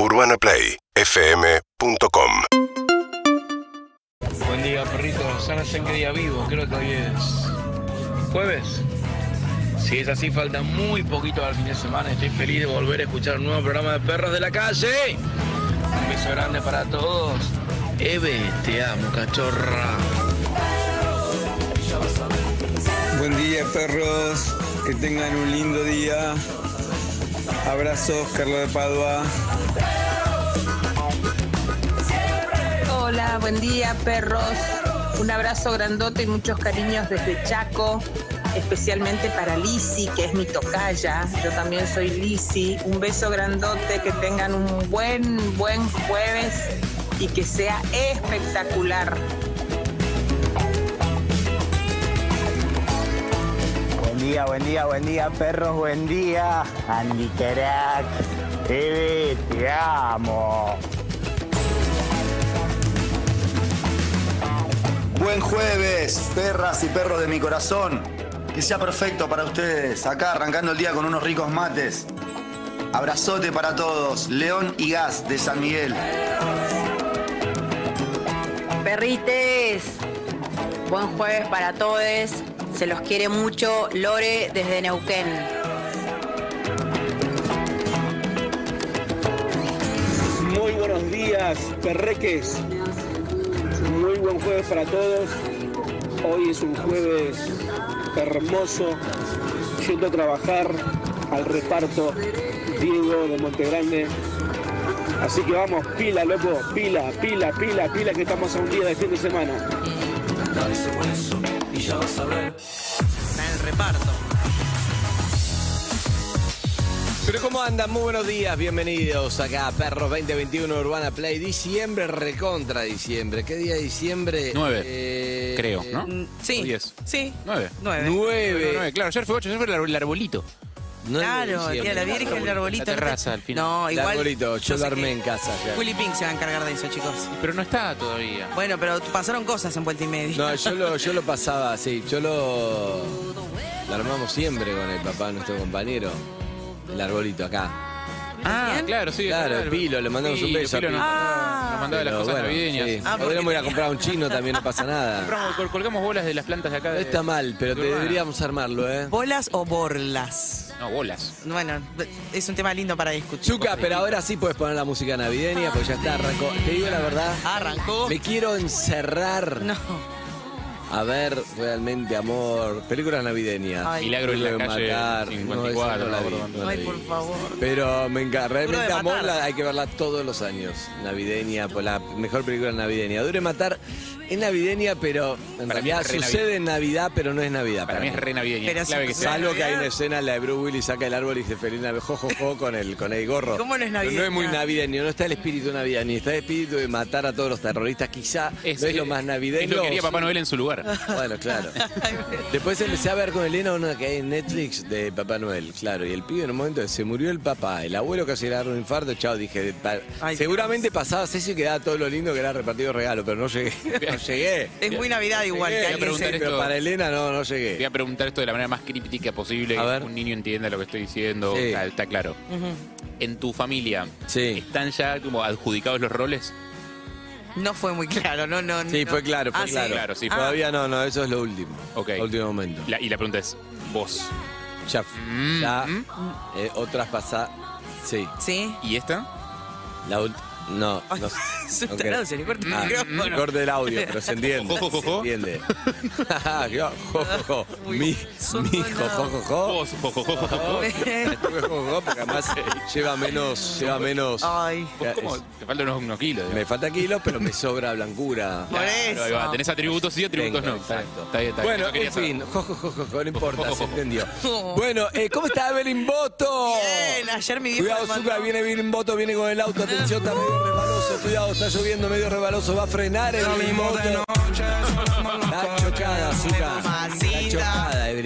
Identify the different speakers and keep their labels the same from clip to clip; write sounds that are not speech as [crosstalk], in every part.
Speaker 1: UrbanaPlayFM.com
Speaker 2: Buen día, perritos. Ahora sé qué día vivo. Creo que hoy es jueves. Si es así, falta muy poquito al fin de semana. Estoy feliz de volver a escuchar un nuevo programa de Perros de la Calle. Un beso grande para todos. Eve, te amo, cachorra.
Speaker 3: Buen día, perros. Que tengan un lindo día. Abrazos, Carlos de Padua.
Speaker 4: Hola, buen día, perros. Un abrazo grandote y muchos cariños desde Chaco, especialmente para Lisi, que es mi tocaya. Yo también soy Lisi. Un beso grandote, que tengan un buen, buen jueves y que sea espectacular.
Speaker 5: Día, buen día, buen día, perros, buen día. Andy Carac, Eve, te amo.
Speaker 6: Buen jueves, perras y perros de mi corazón. Que sea perfecto para ustedes. Acá arrancando el día con unos ricos mates. Abrazote para todos. León y Gas de San Miguel.
Speaker 7: Perrites, buen jueves para todos. Se los quiere mucho. Lore desde Neuquén.
Speaker 8: Muy buenos días, perreques. Muy buen jueves para todos. Hoy es un jueves hermoso. Yendo a trabajar al reparto Diego de Montegrande. Así que vamos, pila, loco, pila, pila, pila, pila, que estamos a un día de fin de semana.
Speaker 9: Está en el reparto.
Speaker 10: Pero ¿cómo andan? Muy buenos días, bienvenidos acá a Perros 2021 Urbana Play. Diciembre, recontra diciembre. ¿Qué día de diciembre?
Speaker 11: Nueve,
Speaker 10: Eh,
Speaker 11: creo, ¿no?
Speaker 9: Sí.
Speaker 11: ¿O diez?
Speaker 9: Sí.
Speaker 11: Nueve.
Speaker 9: Nueve.
Speaker 10: Nueve.
Speaker 11: Nueve, claro, ayer fue ocho, ayer fue el arbolito.
Speaker 10: De
Speaker 9: Claro, el día de la. Virgen, el arbolito.
Speaker 11: La terraza, al final.
Speaker 9: No,
Speaker 10: El
Speaker 9: igual.
Speaker 10: arbolito, yo armé
Speaker 9: que
Speaker 10: en casa ya.
Speaker 9: Willy Pink se va a encargar de eso, chicos.
Speaker 11: Pero no está todavía.
Speaker 9: Bueno, pero pasaron cosas en vuelta y media.
Speaker 10: No, yo lo, [laughs] yo lo pasaba así, yo lo, lo armamos siempre con el papá, nuestro compañero. El arbolito acá.
Speaker 11: Ah, claro, sí.
Speaker 10: Claro,
Speaker 11: claro.
Speaker 10: Pilo, le mandamos un
Speaker 11: Pilo,
Speaker 10: beso a
Speaker 11: Pilo
Speaker 9: Ah.
Speaker 11: nos mandaba las
Speaker 10: Pero
Speaker 11: cosas
Speaker 10: bueno,
Speaker 11: navideñas.
Speaker 10: sí.
Speaker 9: Ah, porque
Speaker 10: Podríamos ir a comprar un chino, también no pasa nada.
Speaker 11: Compramos- col- colgamos bolas de las plantas de acá.
Speaker 10: No
Speaker 11: De,
Speaker 10: está mal, pero
Speaker 11: de
Speaker 10: te
Speaker 11: Urbana.
Speaker 10: deberíamos armarlo, ¿eh?
Speaker 9: ¿Bolas o borlas?
Speaker 11: No, bolas.
Speaker 9: Bueno, es un tema lindo para discutir.
Speaker 10: Zuka, pero ahora sí puedes poner la música navideña, pues ya está, arrancó. Te digo la verdad,
Speaker 9: Arrancó.
Speaker 10: me quiero encerrar
Speaker 9: No.
Speaker 10: A ver realmente, amor, películas navideñas.
Speaker 9: Ay.
Speaker 11: Milagro en la calle
Speaker 10: matar.
Speaker 11: 54,
Speaker 10: No, no vi,
Speaker 11: no,
Speaker 9: Ay, por favor.
Speaker 10: Pero me encanta, realmente
Speaker 9: de
Speaker 10: amor la- hay que verla todos los años. Navideña, pues la mejor película navideña. Dure matar es navideña, pero en
Speaker 11: Para mí
Speaker 10: realidad
Speaker 11: es re
Speaker 10: sucede en Navidad, pero no es Navidad.
Speaker 11: Para mí es re navideña.
Speaker 9: Pero
Speaker 11: clave que sea.
Speaker 10: Salvo que hay una escena, la de Bruce Willis saca el árbol y dice feliz Navidad, jo, jo, jo, [laughs] con el, con el gorro.
Speaker 9: ¿Cómo no es?
Speaker 10: No es muy navideño, no está el espíritu navideño, ni está el espíritu de matar a todos los terroristas. Quizá no es lo más navideño.
Speaker 11: Es lo que haría Papá Noel en su lugar.
Speaker 10: Bueno, claro. [laughs] Después empecé a ver con Elena una que hay en Netflix de Papá Noel, claro. Y el pibe en un momento se murió el papá, el abuelo casi le agarró un infarto, chao, dije, pa-
Speaker 9: Ay,
Speaker 10: seguramente pasaba eso y quedaba todo lo lindo que era repartido regalo, pero no llegué, [laughs] no llegué.
Speaker 9: Es muy Navidad igual.
Speaker 10: Llegué,
Speaker 9: que alguien
Speaker 11: preguntar
Speaker 9: se-
Speaker 11: esto.
Speaker 10: pero para Elena no, no
Speaker 11: Voy
Speaker 10: llegué.
Speaker 11: a preguntar esto de la manera más críptica posible.
Speaker 10: A
Speaker 11: que
Speaker 10: ver.
Speaker 11: un niño entienda lo que estoy diciendo.
Speaker 10: Sí.
Speaker 11: Está, está claro. En tu familia,
Speaker 10: Sí.
Speaker 11: ¿están ya como adjudicados los roles?
Speaker 9: No fue muy claro, no, no.
Speaker 10: Sí,
Speaker 9: no.
Speaker 10: fue claro, fue
Speaker 9: Ah, ¿sí?
Speaker 10: claro.
Speaker 11: Claro, sí,
Speaker 9: Ah,
Speaker 10: Todavía no, no, eso es lo último.
Speaker 11: Ok.
Speaker 10: Último momento.
Speaker 11: La- y la pregunta es, vos.
Speaker 10: Ya,
Speaker 11: Mm,
Speaker 10: ya
Speaker 11: mm.
Speaker 10: eh, otras pasadas. Sí,
Speaker 9: Sí.
Speaker 11: ¿Y esta?
Speaker 10: la última. No, no. no
Speaker 9: se le corta el
Speaker 10: Ah,
Speaker 9: micrófono.
Speaker 10: corte el audio, pero se entiende.
Speaker 11: Jo, jo, jo.
Speaker 10: Se entiende. jo, Mi, mi, jo, jo, jo, jo.
Speaker 11: Vos, jo, jo, jo, jo, jo.
Speaker 10: Estuve jo, jo, jo, porque además lleva menos, lleva menos.
Speaker 9: Ay.
Speaker 11: Vos ¿Cómo? Te faltan unos, unos kilos.
Speaker 10: Me falta kilos, pero me sobra blancura.
Speaker 9: Por eso.
Speaker 11: ahí va. Tenés atributos sí, atributos
Speaker 10: Tengo,
Speaker 11: no. Está,
Speaker 10: exacto.
Speaker 11: está bien, está bien.
Speaker 10: Bueno,
Speaker 11: Eso quería
Speaker 10: en
Speaker 11: saber.
Speaker 10: fin, jo, jo, jo, jo, jo, no importa,
Speaker 11: Jo, jo,
Speaker 10: se entendió. Bueno, eh, ¿cómo está Evelyn Boto?
Speaker 9: Bien, ayer mi viejo
Speaker 10: Cuidado,
Speaker 9: me mandó-
Speaker 10: Zucca, viene Evelyn Boto, viene con el auto, atención, medio rebaloso, cuidado, está lloviendo medio rebaloso, va a frenar Evelyn Boto. Está chocada, Zucca. Está chocada hoy.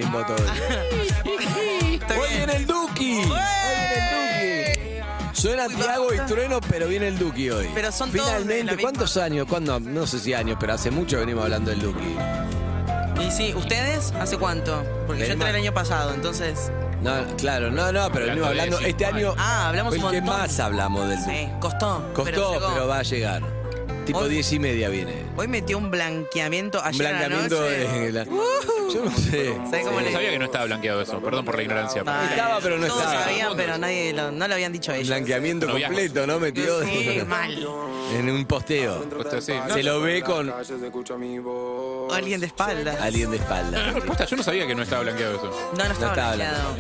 Speaker 10: Viene el Duki. Hoy viene el Duki. Suena Tiago y Trueno, pero viene el Duki hoy.
Speaker 9: Pero son todos de la
Speaker 10: Finalmente,
Speaker 9: misma-
Speaker 10: ¿cuántos años? ¿Cuándo? No sé si años, pero hace mucho venimos hablando del Duki.
Speaker 9: Y sí, ¿ustedes hace cuánto? Porque yo entré el año pasado, entonces.
Speaker 10: No, claro, no, no, pero venimos hablando. Este año
Speaker 9: Ah, hablamos
Speaker 10: fue
Speaker 9: un
Speaker 10: el que
Speaker 9: montón.
Speaker 10: más hablamos del
Speaker 9: Sí, costó.
Speaker 10: Costó,
Speaker 9: pero llegó.
Speaker 10: va a llegar. Tipo
Speaker 9: Hoy-
Speaker 10: 10 y media viene.
Speaker 9: Hoy metió un blanqueamiento
Speaker 10: Un
Speaker 9: ayer a la
Speaker 10: blanqueamiento
Speaker 9: noche.
Speaker 10: de la- Yo no sé.
Speaker 9: ¿Sabés cómo
Speaker 11: No
Speaker 9: le
Speaker 11: sabía que no estaba blanqueado eso. Perdón por la ignorancia.
Speaker 9: Ah,
Speaker 10: Estaba, pero no
Speaker 9: Todos
Speaker 10: estaba.
Speaker 9: sabían, pero nadie lo, no lo habían dicho ellos.
Speaker 10: Blanqueamiento
Speaker 11: No viajas.
Speaker 10: completo, ¿no? Metió
Speaker 9: Sí, mal.
Speaker 10: en un posteo.
Speaker 11: Justo así. No,
Speaker 10: Se lo ve con
Speaker 9: O alguien de espalda.
Speaker 10: alguien de espalda.
Speaker 11: posta, yo no sabía que no estaba blanqueado eso.
Speaker 9: No, no estaba
Speaker 10: estaba
Speaker 9: blanqueado.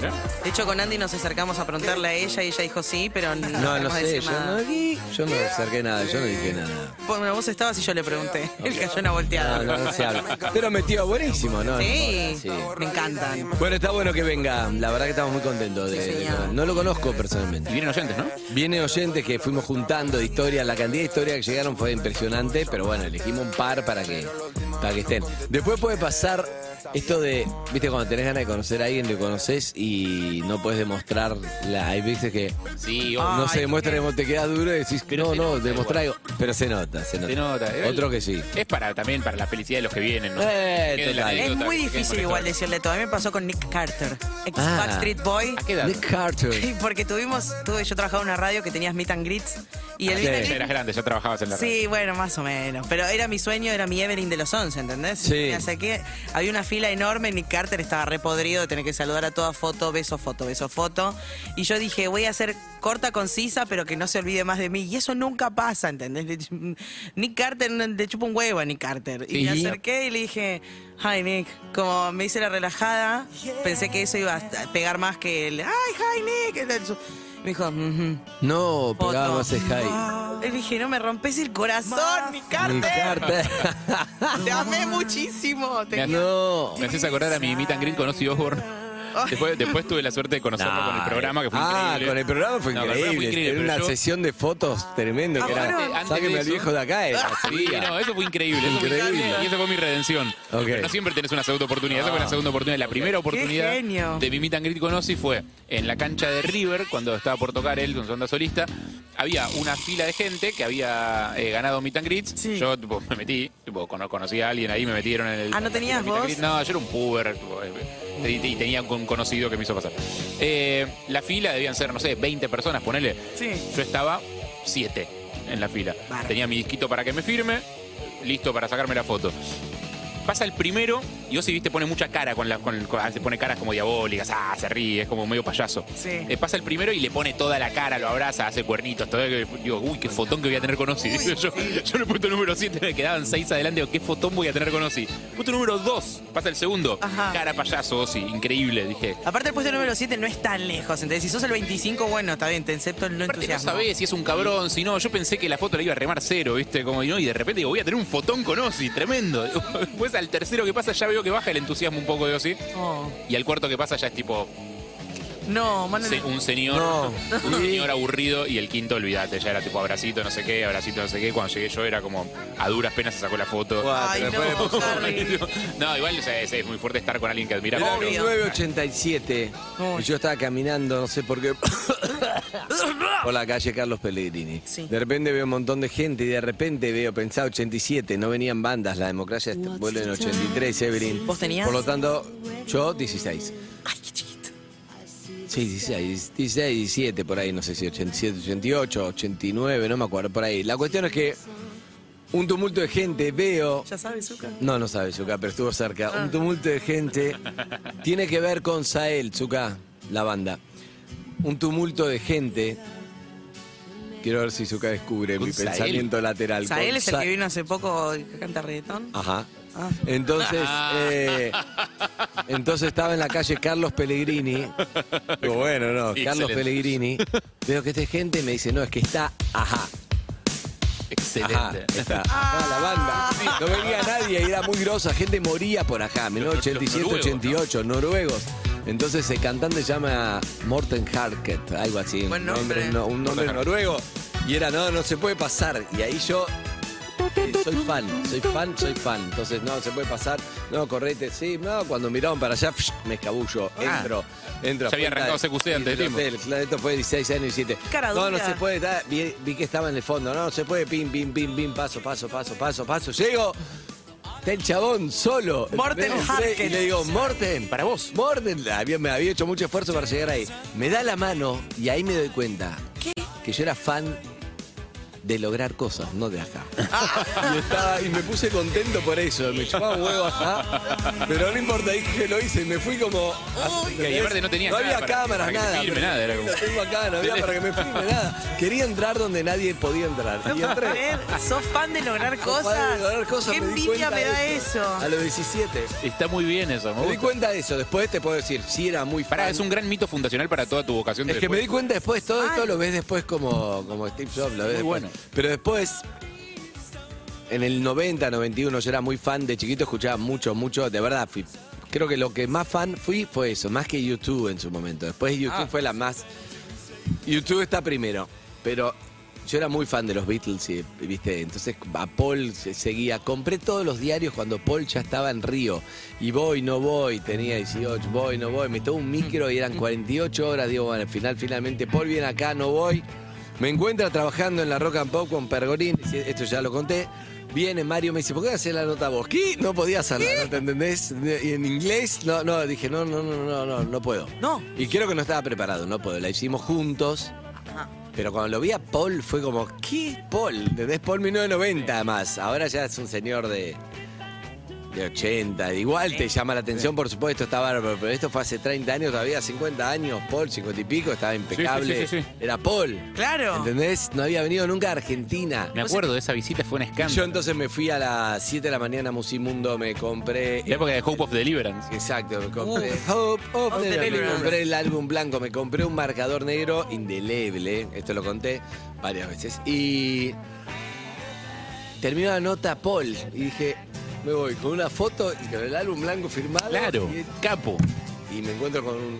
Speaker 9: De hecho, con Andy nos acercamos a preguntarle a ella y ella dijo sí, pero no,
Speaker 10: No, no
Speaker 9: queremos
Speaker 10: sé,
Speaker 9: decir
Speaker 10: yo
Speaker 9: nada.
Speaker 10: no, yo no acerqué nada, yo no dije nada.
Speaker 9: Bueno, vos estabas y yo le pregunté. Él cayó una volteada.
Speaker 10: No, no, no se habla. Pero metió buenísimo, ¿no?
Speaker 9: Sí,
Speaker 10: Sí.
Speaker 9: me encantan.
Speaker 10: Bueno, está bueno que venga. La verdad que estamos muy contentos de,
Speaker 9: Sí,
Speaker 10: de-
Speaker 9: señor.
Speaker 10: No lo conozco
Speaker 11: Y
Speaker 10: personalmente.
Speaker 11: vienen oyentes, ¿no?
Speaker 10: Viene oyentes que fuimos juntando de historias. La cantidad de historias que llegaron fue impresionante, pero bueno, elegimos un par para que, para que estén. Después puede pasar esto de, viste, cuando tenés ganas de conocer a alguien, le conoces y no puedes demostrar. La, hay veces que
Speaker 11: Sí,
Speaker 10: no
Speaker 9: Ay,
Speaker 10: se demuestra,
Speaker 9: qué-
Speaker 10: te queda duro y decís,
Speaker 11: Pero
Speaker 10: no,
Speaker 11: se
Speaker 10: no,
Speaker 11: nota
Speaker 10: demostrá algo. Pero se nota, se nota.
Speaker 11: Se nota. eh.
Speaker 10: Otro que sí.
Speaker 11: Es para también para la felicidad de los que vienen, ¿no?
Speaker 10: Eh,
Speaker 11: la
Speaker 10: total.
Speaker 9: Es
Speaker 11: anécdota,
Speaker 9: muy
Speaker 11: que
Speaker 9: difícil igual decirle todo. A mí me pasó con Nick Carter, ex
Speaker 10: Ah.
Speaker 9: Backstreet Boy.
Speaker 11: ¿A qué edad?
Speaker 10: Nick Carter. [laughs]
Speaker 9: Porque tuvimos, tuve, yo trabajaba en una radio que tenías meet and greets. Y el
Speaker 10: Sí.
Speaker 9: meet and
Speaker 11: Ya
Speaker 9: greet-
Speaker 11: eras grande, ya trabajabas en la radio.
Speaker 9: Sí, bueno, más o menos. Pero era mi sueño, era mi Evelyn de los 11, ¿entendés?
Speaker 10: Sí.
Speaker 9: O sea que había una fila enorme, Nick Carter estaba repodrido de tener que saludar a toda foto, beso, foto, beso, foto. Y yo dije, voy a hacer corta, concisa, pero que no se olvide más de mí. Y eso nunca pasa, ¿entendés? Nick Carter, le chupa un huevo a Nick Carter. Y me acerqué y le dije, hi Nick. Como me hice la relajada, pensé que eso iba a pegar más que el, ay, hi Nick. Me dijo, "Mhm".
Speaker 10: No,
Speaker 9: Foto.
Speaker 10: pegaba más el high.
Speaker 9: Le dije, no me rompes el corazón, Nick Carter.
Speaker 10: Nick Carter. [laughs]
Speaker 9: Te amé muchísimo. Te
Speaker 10: no.
Speaker 11: Me haces acordar a mi meet and greet con Ozzy Osbourne. [laughs] Después, después tuve la suerte de conocerlo con el programa, que fue
Speaker 10: ah,
Speaker 11: increíble.
Speaker 10: con el programa fue
Speaker 11: No, con el programa
Speaker 10: increíble.
Speaker 11: fue increíble,
Speaker 10: Era una
Speaker 11: yo-
Speaker 10: sesión de fotos tremendo. que
Speaker 9: Ah,
Speaker 10: era.
Speaker 11: Antes
Speaker 10: al
Speaker 11: eso-
Speaker 10: viejo de acá. Era,
Speaker 11: Sí, no, eso fue increíble. eso fue
Speaker 10: Increíble.
Speaker 11: increíble. Y esa fue mi redención.
Speaker 10: Ok.
Speaker 11: Pero no siempre tenés una segunda oportunidad. Esa fue la segunda oportunidad. La primera oportunidad
Speaker 9: genio.
Speaker 11: de mi meet and greet con Ozzy fue en la cancha de River, cuando estaba por tocar él con su onda solista. Había una fila de gente que había eh, ganado meet and greets.
Speaker 9: Sí.
Speaker 11: Yo tipo, me metí, tipo, cono- conocí a alguien ahí, me metieron en el.
Speaker 9: Ah, ¿no
Speaker 11: en
Speaker 9: tenías
Speaker 11: meet and
Speaker 9: vos?
Speaker 11: greet. No, yo era un puber. tipo, eh, y, y tenía un conocido que me hizo pasar. Eh, la fila debían ser, no sé, 20 personas, ponele.
Speaker 9: Sí.
Speaker 11: Yo estaba 7 en la fila. Tenía mi disquito para que me firme, listo para sacarme la foto. Pasa el primero y Ozzy, viste, pone mucha cara con la, con, con- se pone caras como diabólicas, ah, se ríe, es como medio payaso.
Speaker 9: Sí.
Speaker 11: Eh, pasa el primero y le pone toda la cara, lo abraza, hace cuernitos, todo. Digo, uy, qué fotón que voy a tener con Ozzy. Yo, [laughs] yo le he puesto número 7, me quedaban 6 adelante, digo, qué fotón voy a tener con Ozzy. Puesto número 2, pasa el segundo.
Speaker 9: Ajá.
Speaker 11: Cara payaso, Ozzy, increíble, dije.
Speaker 9: Aparte el puesto número 7 no es tan lejos, entonces si sos el 25, bueno, está bien, te acepto el no
Speaker 11: Aparte no
Speaker 9: entusiasmo.
Speaker 11: sabés si es un cabrón, si no, yo pensé que la foto la iba a remar cero, ¿viste? Como, y, no, y de repente digo, voy a tener un fotón con Ozzy, tremendo. [laughs] Después al tercero que pasa ya veo que baja el entusiasmo un poco de Ozzy.
Speaker 9: Oh.
Speaker 11: Y al cuarto que pasa ya es tipo
Speaker 9: No, mano,
Speaker 11: se- un señor,
Speaker 10: No.
Speaker 11: un señor aburrido y el quinto, olvídate, ya era tipo abracito, no sé qué, abracito, no sé qué. Cuando llegué yo era como a duras penas se sacó la foto.
Speaker 9: Ay,
Speaker 10: pero [laughs]
Speaker 9: no,
Speaker 11: igual o sea, es, es muy fuerte estar con alguien que admiras.
Speaker 10: Era
Speaker 11: pero-
Speaker 10: 1987 y yo estaba caminando, no sé por qué, [laughs] por la calle Carlos Pellegrini.
Speaker 9: Sí.
Speaker 10: De repente veo un montón de gente y de repente veo, pensaba 87, no venían bandas, la democracia vuelve en 83, Evelyn.
Speaker 9: ¿Vos tenías?
Speaker 10: Por lo tanto, yo 16.
Speaker 9: Ay, qué chiquito.
Speaker 10: Sí, 16, 16, 17, por ahí, no sé si 87, 88, 89, no me acuerdo, por ahí. La cuestión es que un tumulto de gente, veo...
Speaker 9: ¿Ya sabes, Zuka?
Speaker 10: No, no sabe, Zuka, pero estuvo cerca. Un tumulto de gente tiene que ver con Sael, Zuka, la banda. Un tumulto de gente. Quiero ver si Zuka descubre
Speaker 11: ¿Con
Speaker 10: mi
Speaker 11: Sael?
Speaker 10: pensamiento lateral.
Speaker 9: Sael
Speaker 10: Con
Speaker 9: es el
Speaker 10: Sa-
Speaker 9: que vino hace poco y canta reggaetón.
Speaker 10: Ajá.
Speaker 9: Ah.
Speaker 10: Entonces, eh, entonces estaba en la calle Carlos Pellegrini. Digo, bueno, no, Carlos. Pellegrini. Veo que esta gente me dice, no, es que está, ajá.
Speaker 11: Excelente.
Speaker 10: Ajá, está acá la banda. No venía nadie, era muy grosa, gente moría por acá,
Speaker 11: Los-
Speaker 10: 1987,
Speaker 11: los noruegos,
Speaker 10: 88, noruegos. Entonces el cantante se llama Morten Harket, algo así,
Speaker 9: Buen
Speaker 10: un
Speaker 9: nombre.
Speaker 10: no- un nombre noruego. Y era, no, no se puede pasar. Y ahí yo eh, soy fan, soy fan, soy fan. Entonces, no, se puede pasar. No, correte, sí. No, cuando miraban para allá, psh, me escabullo.
Speaker 11: Ah.
Speaker 10: Entro, entro.
Speaker 11: Ya había arrancado CQC antes de.
Speaker 10: Claro, Esto fue 16 años y 7.
Speaker 9: Cara
Speaker 10: No, no se puede. da- vi, vi que estaba en el fondo. No, no se puede. Pim, pim, pim, pim. Paso, paso, paso, paso, paso. Llego. Está el chabón solo.
Speaker 9: Morten.
Speaker 10: Y le digo, Morten.
Speaker 11: Para vos.
Speaker 10: Morten. Había- me había hecho mucho esfuerzo para llegar ahí. Me da la mano y ahí me doy cuenta que yo era fan de lograr cosas, no de acá. [laughs] y, estaba, y me puse contento por eso. Me chupaba un huevo acá. Pero no importa, dije que lo hice y me fui como.
Speaker 11: Y aparte no tenías
Speaker 10: No había
Speaker 11: para-
Speaker 10: cámaras,
Speaker 11: para
Speaker 10: nada.
Speaker 11: nada, era como-
Speaker 10: Lo tengo acá, no había para que me filme nada. Quería entrar donde nadie podía entrar. Y entré.
Speaker 9: ¿Sos fan de lograr cosas?
Speaker 10: Para lograr cosas,
Speaker 9: Qué
Speaker 10: me
Speaker 9: envidia me
Speaker 10: de
Speaker 9: da eso.
Speaker 10: A los 17.
Speaker 11: Está muy bien eso, me
Speaker 10: Me di cuenta de eso. Después te puedo decir, sí era muy fan.
Speaker 11: Es un gran mito fundacional para toda tu vocación de
Speaker 10: Es que me di cuenta después, todo esto lo ves después como, como Steve Jobs, lo ves
Speaker 11: Muy
Speaker 10: después.
Speaker 11: bueno.
Speaker 10: Pero después, en el 90, 91, yo era muy fan, de chiquito escuchaba mucho, mucho, de verdad, fui- creo que lo que más fan fui fue eso, más que YouTube en su momento. Después YouTube
Speaker 11: Ah.
Speaker 10: fue la más... YouTube está primero, pero yo era muy fan de los Beatles, y, ¿viste? Entonces a Paul se- seguía. Compré todos los diarios cuando Paul ya estaba en Río. Y voy, no voy, tenía 18, voy, no voy. Me tomó un micro y eran 48 horas. Digo, bueno, al final, finalmente, Paul viene acá, no voy. Me encuentra trabajando en la Rock and Pop con Pergolín, esto ya lo conté. Viene Mario, me dice, ¿por qué hacer la nota vos? ¿Qué? No podía hacerla, ¿no te entendés? Y en inglés, no, no, dije, no, no, no, no, no, no puedo.
Speaker 9: No.
Speaker 10: Y creo que no estaba preparado, no puedo. La hicimos juntos. Pero cuando lo vi a Paul fue como, ¿qué Paul? ¿Entendés? Paul 1990 además. Ahora ya es un señor de, de 80. Igual te llama la atención, por supuesto, está bárbaro. Pero esto fue hace 30 años, todavía 50 años. Paul, 50 y pico, estaba impecable.
Speaker 11: sí, sí, sí.
Speaker 10: Era Paul.
Speaker 9: Claro.
Speaker 10: ¿Entendés? No había venido nunca a Argentina.
Speaker 11: Me acuerdo de esa visita, fue un escándalo.
Speaker 10: Yo entonces me fui a las 7 de la mañana a Musimundo, me compré...
Speaker 11: La época de Hope of Deliverance.
Speaker 10: Exacto, me compré Hope of
Speaker 9: Of
Speaker 10: the Me
Speaker 9: Deliverance.
Speaker 10: compré el álbum blanco, me compré un marcador negro indeleble, esto lo conté varias veces. Y terminó la nota Paul y dije, me voy con una foto y con el álbum blanco firmado.
Speaker 11: Claro,
Speaker 10: Y,
Speaker 11: capo.
Speaker 10: y me encuentro con un...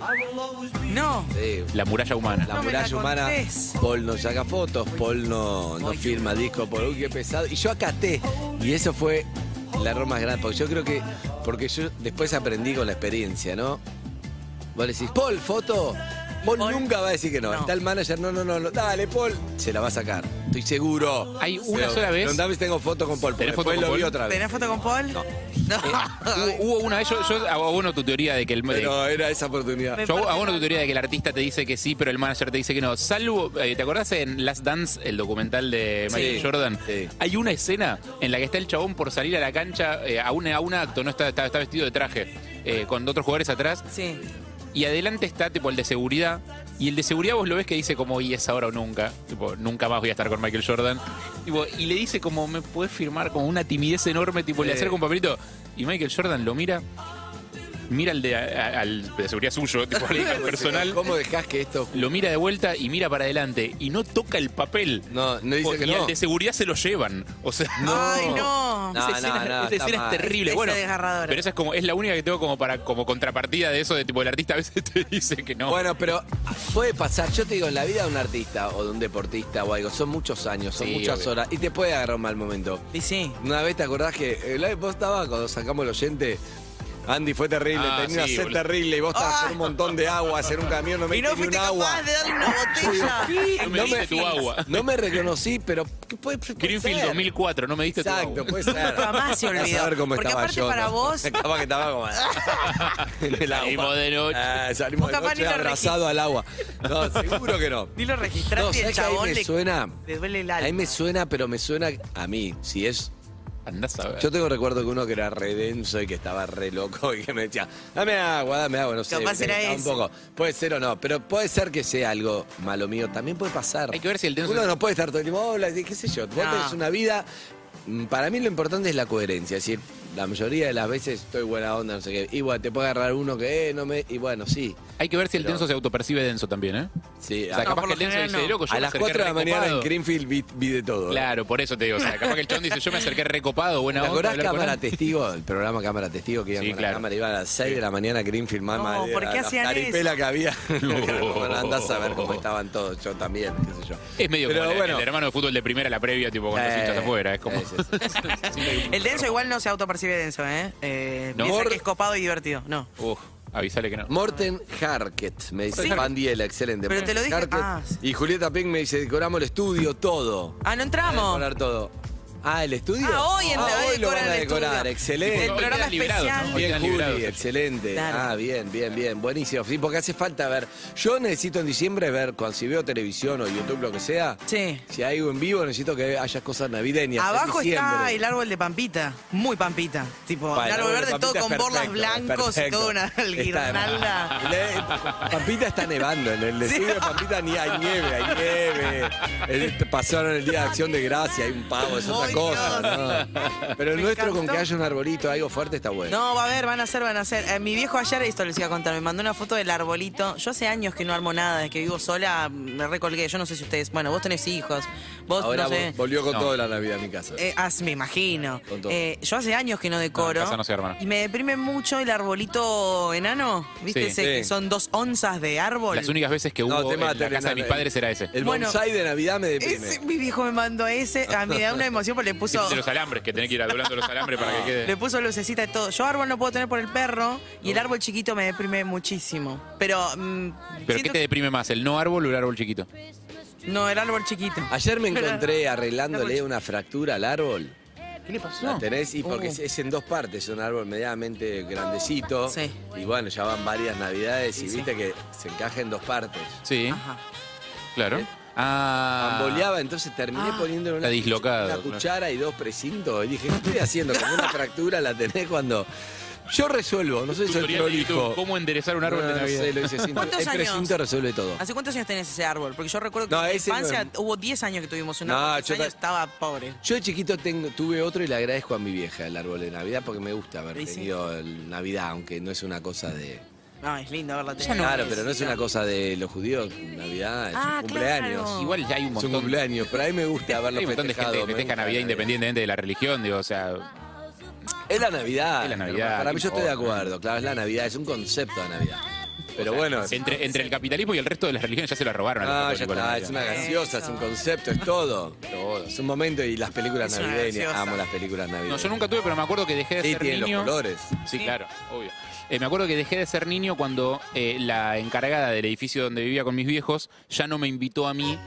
Speaker 9: No.
Speaker 10: eh,
Speaker 11: La muralla humana.
Speaker 10: la
Speaker 9: No me la
Speaker 10: muralla humana,
Speaker 9: contés.
Speaker 10: Paul no saca fotos, Paul no, no firma disco, por uy, qué pesado. Y yo acaté. Y eso fue el error más grande, porque yo creo que, porque yo después aprendí con la experiencia, ¿no? Vos le decís, Paul, foto. Paul,
Speaker 9: Paul,
Speaker 10: nunca va a decir que no.
Speaker 9: no.
Speaker 10: Está el manager, no, no, no, no, dale, Paul. Se la va a sacar, estoy seguro.
Speaker 11: Hay una
Speaker 10: Pero
Speaker 11: sola vez-
Speaker 10: Preguntame si tengo foto con Paul, porque
Speaker 11: ¿Tenés foto
Speaker 10: después
Speaker 11: con
Speaker 10: lo vi
Speaker 11: Paul?
Speaker 10: otra vez.
Speaker 9: ¿Tenés foto con Paul?
Speaker 10: No.
Speaker 9: No.
Speaker 11: Hubo, hubo una vez, yo, yo abono tu teoría de que el. de-
Speaker 10: Pero era esa oportunidad.
Speaker 9: Me
Speaker 11: Yo abono tu teoría de que el artista te dice que sí, pero el manager te dice que no. Salvo, eh, ¿te acordás en Last Dance, el documental de Michael
Speaker 10: Sí,
Speaker 11: Jordan?
Speaker 10: sí.
Speaker 11: Hay una escena en la que está el chabón por salir a la cancha eh, a, un, a un acto, no está, está, está vestido de traje, eh, con otros jugadores atrás,
Speaker 9: Sí.
Speaker 11: Y adelante está tipo el de seguridad. Y el de seguridad vos lo ves que dice como, y es ahora o nunca. Tipo, nunca más voy a estar con Michael Jordan. Tipo, y le dice como, ¿me puedes firmar? Como una timidez enorme, tipo, le acerca un papelito. Y Michael Jordan lo mira, mira al de, a- al de seguridad suyo, tipo, [laughs] al personal.
Speaker 10: ¿Cómo dejás que esto
Speaker 11: Lo mira de vuelta y mira para adelante. Y no toca el papel.
Speaker 10: No, no dice que
Speaker 11: y
Speaker 10: no.
Speaker 11: al de seguridad se lo llevan. O sea, [laughs]
Speaker 9: Ay, no.
Speaker 10: No,
Speaker 11: esa
Speaker 10: no,
Speaker 11: escena,
Speaker 10: no,
Speaker 11: esa
Speaker 10: está
Speaker 11: escena
Speaker 10: mal.
Speaker 11: es terrible.
Speaker 9: Esa
Speaker 11: bueno,
Speaker 9: desgarradora.
Speaker 11: pero esa es como es la única que tengo como para como contrapartida de eso de tipo el artista a veces [laughs] te dice que no.
Speaker 10: Bueno, pero puede pasar. Yo te digo, en la vida de un artista o de un deportista o algo, son muchos años, son
Speaker 11: Sí,
Speaker 10: muchas
Speaker 11: obvio.
Speaker 10: horas y te puede agarrar un mal momento.
Speaker 9: Y sí.
Speaker 10: Una vez te acordás que eh, la- vos estabas cuando sacamos el oyente. Andy fue terrible,
Speaker 11: Ah,
Speaker 10: tenía
Speaker 11: sí,
Speaker 10: una sed
Speaker 11: boludo.
Speaker 10: terrible y vos estabas
Speaker 9: Ah.
Speaker 10: con un montón de agua, hacer un camión, no me
Speaker 9: Y no fuiste
Speaker 10: un agua.
Speaker 9: capaz de darle una botella. [laughs]
Speaker 11: No me diste tu agua. [laughs]
Speaker 10: No me reconocí, pero ¿qué puede, puede
Speaker 11: Greenfield
Speaker 10: ser?
Speaker 11: 2004, no me diste tu
Speaker 10: Exacto,
Speaker 11: agua.
Speaker 10: puede ser.
Speaker 9: Jamás se
Speaker 10: Andá a
Speaker 9: olvidó.
Speaker 10: saber cómo
Speaker 9: Porque
Speaker 10: estaba
Speaker 9: aparte
Speaker 10: yo,
Speaker 9: para
Speaker 10: ¿no?
Speaker 9: vos- [laughs]
Speaker 10: Capaz que estaba como... en el agua.
Speaker 11: Salimos de noche.
Speaker 10: Ah, salimos de
Speaker 9: capaz
Speaker 10: noche
Speaker 9: ni lo
Speaker 10: abrazado al agua. No, seguro que no.
Speaker 9: Ni lo registraste
Speaker 10: No,
Speaker 9: y el
Speaker 10: ¿sabés que a mí
Speaker 9: chabón
Speaker 10: me
Speaker 9: le,
Speaker 10: suena?
Speaker 9: le duele el
Speaker 10: A
Speaker 9: alma.
Speaker 10: mí me suena, pero me suena a mí. Si es.
Speaker 11: Andás a ver.
Speaker 10: Yo tengo recuerdo que uno que era re denso y que estaba re loco y que me decía, dame agua, dame agua, no sé.
Speaker 9: Capaz
Speaker 10: me
Speaker 9: era
Speaker 10: calentaba
Speaker 9: ese.
Speaker 10: Un poco. Puede ser o no, pero puede ser que sea algo malo mío. También puede pasar.
Speaker 11: Hay que ver si el denso-
Speaker 10: Uno no puede estar todo el tiempo, hola, qué sé yo. Vos
Speaker 9: No.
Speaker 10: tenés una vida. mm, Para mí lo importante es la coherencia. Es decir, la mayoría de las veces estoy buena onda, no sé qué. Igual te puede agarrar uno que, eh, no me. Y bueno, sí.
Speaker 11: Hay que ver si el
Speaker 10: Pero-
Speaker 11: denso se autopercibe denso también, ¿eh?
Speaker 10: Sí,
Speaker 11: O sea,
Speaker 10: a-
Speaker 11: capaz
Speaker 9: por
Speaker 11: que el
Speaker 9: lo
Speaker 11: denso
Speaker 9: general
Speaker 11: dice,
Speaker 9: no.
Speaker 11: loco, yo
Speaker 10: a
Speaker 11: me
Speaker 10: las
Speaker 11: acerqué
Speaker 10: 4 de la mañana en
Speaker 11: recopado".
Speaker 10: Greenfield vi, vi de todo.
Speaker 11: Claro, por eso te digo. O sea, capaz que el chabón dice, yo me acerqué recopado, buena
Speaker 10: ¿Te
Speaker 11: onda.
Speaker 10: acordás
Speaker 11: hablar con
Speaker 10: Cámara
Speaker 11: él.
Speaker 10: Testigo? El programa Cámara Testigo que iban
Speaker 11: Sí,
Speaker 10: con
Speaker 11: claro.
Speaker 10: la cámara, iban a las 6 de la mañana a Greenfield, mamá.
Speaker 9: No,
Speaker 10: de
Speaker 9: ¿por
Speaker 10: la-
Speaker 9: qué
Speaker 10: la
Speaker 9: hacían eso?
Speaker 10: que había. [laughs] [laughs] Bueno, andás a ver cómo estaban todos, yo también, qué sé yo.
Speaker 11: Es medio
Speaker 10: Pero
Speaker 11: como el-
Speaker 10: bueno.
Speaker 11: el hermano de fútbol de primera, la previa, tipo con los
Speaker 10: Eh,
Speaker 11: hinchas afuera. Es como.
Speaker 10: sí, sí, sí.
Speaker 9: El denso igual no se autopercibe denso, ¿eh? eh
Speaker 11: No.
Speaker 9: Piensa que es copado y divertido. No.
Speaker 11: Uf, avísale que no.
Speaker 10: Morten Harket, me dice
Speaker 9: Sí.
Speaker 10: Bandiela, excelente.
Speaker 9: Pero te lo dije-
Speaker 10: Harket.
Speaker 9: ah, sí.
Speaker 10: Y Julieta Pink me dice, decoramos el estudio, todo.
Speaker 9: Ah, no
Speaker 10: Decorar
Speaker 9: entramos.
Speaker 10: todo. Ah, ¿el estudio?
Speaker 9: Ah, hoy en- hoy
Speaker 10: hoy lo van a
Speaker 9: el
Speaker 10: decorar,
Speaker 9: estudio.
Speaker 10: excelente.
Speaker 9: El programa
Speaker 11: quedan liberados,
Speaker 9: especial.
Speaker 10: Bien, Juli,
Speaker 11: liberados.
Speaker 10: excelente.
Speaker 9: Claro.
Speaker 10: Ah, bien, bien, bien, buenísimo. Sí, porque hace falta ver. Yo necesito en diciembre ver, cuando si veo televisión o YouTube, lo que sea,
Speaker 9: Sí.
Speaker 10: si hay algo en vivo, necesito que haya cosas navideñas.
Speaker 9: Abajo
Speaker 10: en
Speaker 9: está el árbol de Pampita, muy Pampita. Tipo,
Speaker 10: Bueno,
Speaker 9: el árbol verde todo con borlas blancos y
Speaker 10: perfecto.
Speaker 9: toda una guirnalda.
Speaker 10: Pampita está nevando, en el
Speaker 9: Sí.
Speaker 10: estudio de Pampita ni hay nieve, hay nieve. [laughs] El- pasaron el día de acción de gracia, hay un pavo, es otra cosa. ¿no? Pero el
Speaker 9: Me
Speaker 10: nuestro con
Speaker 9: encantó.
Speaker 10: que haya un arbolito, algo fuerte, está bueno.
Speaker 9: No, va a haber, van a hacer, van a hacer. Eh, mi viejo ayer, esto les iba a contar, me mandó una foto del arbolito. Yo hace años que no armo nada, desde que vivo sola, me recolgué. Yo no sé si ustedes, bueno, vos tenés hijos, vos
Speaker 10: Ahora
Speaker 9: no sé.
Speaker 10: vol- volvió con
Speaker 11: No.
Speaker 10: toda la Navidad a mi casa.
Speaker 9: Eh, me imagino.
Speaker 10: Con todo.
Speaker 9: Eh, yo hace años que no decoro.
Speaker 11: No, en casa no se arma.
Speaker 9: Y me deprime mucho el arbolito enano. ¿Viste
Speaker 11: Sí.
Speaker 9: ese
Speaker 10: Sí.
Speaker 9: que son dos onzas de árbol?
Speaker 11: Las únicas veces que hubo en la
Speaker 10: el
Speaker 11: casa de mis padres era ese.
Speaker 10: El
Speaker 9: Bueno,
Speaker 10: bonsai de Navidad me deprime.
Speaker 9: Ese- mi viejo me mandó ese. A mí me da una [laughs] emoción porque le puso.
Speaker 11: De los alambres, que tenés que ir doblando los alambres para que [laughs] quede.
Speaker 9: Le puso lucecita y todo. Yo árbol no puedo tener por el perro y el árbol chiquito me deprime muchísimo. Pero. mm,
Speaker 11: ¿Pero qué
Speaker 9: siento-
Speaker 11: te deprime más, el no árbol o el árbol chiquito?
Speaker 9: No, el árbol chiquito.
Speaker 10: Ayer me [laughs] encontré arreglándole una fractura al árbol.
Speaker 11: ¿Qué le pasó?
Speaker 10: La tenés y porque
Speaker 9: Uh.
Speaker 10: es, es en dos partes, es un árbol medianamente grandecito.
Speaker 9: Sí.
Speaker 10: Y bueno, ya van varias navidades y
Speaker 9: Sí, sí.
Speaker 10: viste que se encaja en dos partes.
Speaker 11: Sí,
Speaker 9: Ajá.
Speaker 11: claro. Ah.
Speaker 10: Bamboleaba, entonces terminé
Speaker 9: Ah.
Speaker 10: poniéndole una,
Speaker 11: dislocado,
Speaker 10: una cuchara y dos precintos. Y dije, ¿qué estoy haciendo? Como una fractura la tenés cuando. Yo resuelvo, no sé si soy
Speaker 11: Tutorial YouTube,
Speaker 10: prolijo.
Speaker 11: ¿Cómo enderezar un árbol
Speaker 10: No,
Speaker 11: de
Speaker 10: no
Speaker 11: Navidad?
Speaker 10: sé, lo hice sin-
Speaker 9: ¿Cuántos
Speaker 10: El
Speaker 9: años?
Speaker 10: precinto resuelve todo.
Speaker 9: ¿Hace cuántos años tenés ese árbol? Porque yo recuerdo que
Speaker 10: No,
Speaker 9: en mi
Speaker 10: no
Speaker 9: infancia hubo 10 años que tuvimos un
Speaker 10: No,
Speaker 9: árbol. No,
Speaker 10: yo ta-
Speaker 9: años estaba pobre.
Speaker 10: Yo de chiquito tengo, tuve otro y le agradezco a mi vieja el árbol de Navidad porque me gusta haber
Speaker 9: sí.
Speaker 10: tenido el Navidad, aunque no es una cosa de.
Speaker 9: No, es lindo verla tener.
Speaker 10: Claro, pero no es una cosa de los judíos. Navidad es
Speaker 9: Ah,
Speaker 10: un cumpleaños.
Speaker 9: claro.
Speaker 11: Igual ya hay un
Speaker 10: Es un
Speaker 11: montón.
Speaker 10: cumpleaños, pero a mí me gusta haberlo
Speaker 11: Hay un montón de gente
Speaker 10: festejado.
Speaker 11: que
Speaker 10: me
Speaker 11: festeja
Speaker 10: gusta
Speaker 11: Navidad independientemente de la religión, digo, o sea,
Speaker 10: Es la Navidad.
Speaker 11: Es la Navidad,
Speaker 10: Para mí
Speaker 11: ¿qué
Speaker 10: yo estoy de
Speaker 11: importa?
Speaker 10: acuerdo. Claro, es la Navidad, es un concepto de Navidad. Pero
Speaker 11: o sea,
Speaker 10: bueno.
Speaker 11: entre, entre el capitalismo y el resto de las religiones ya se la robaron a los
Speaker 10: Ah, ya está, es una gaseosa, es un concepto, es todo. Todo. Es un momento y las películas navideñas. Amo las películas
Speaker 11: No,
Speaker 10: navideñas.
Speaker 11: yo nunca tuve, pero me acuerdo que dejé de
Speaker 10: Sí,
Speaker 11: ser
Speaker 10: tienen los
Speaker 11: niño.
Speaker 10: colores.
Speaker 11: Sí, claro, obvio. Eh, me acuerdo que dejé de ser niño cuando eh, la encargada del edificio donde vivía con mis viejos ya no me invitó a mí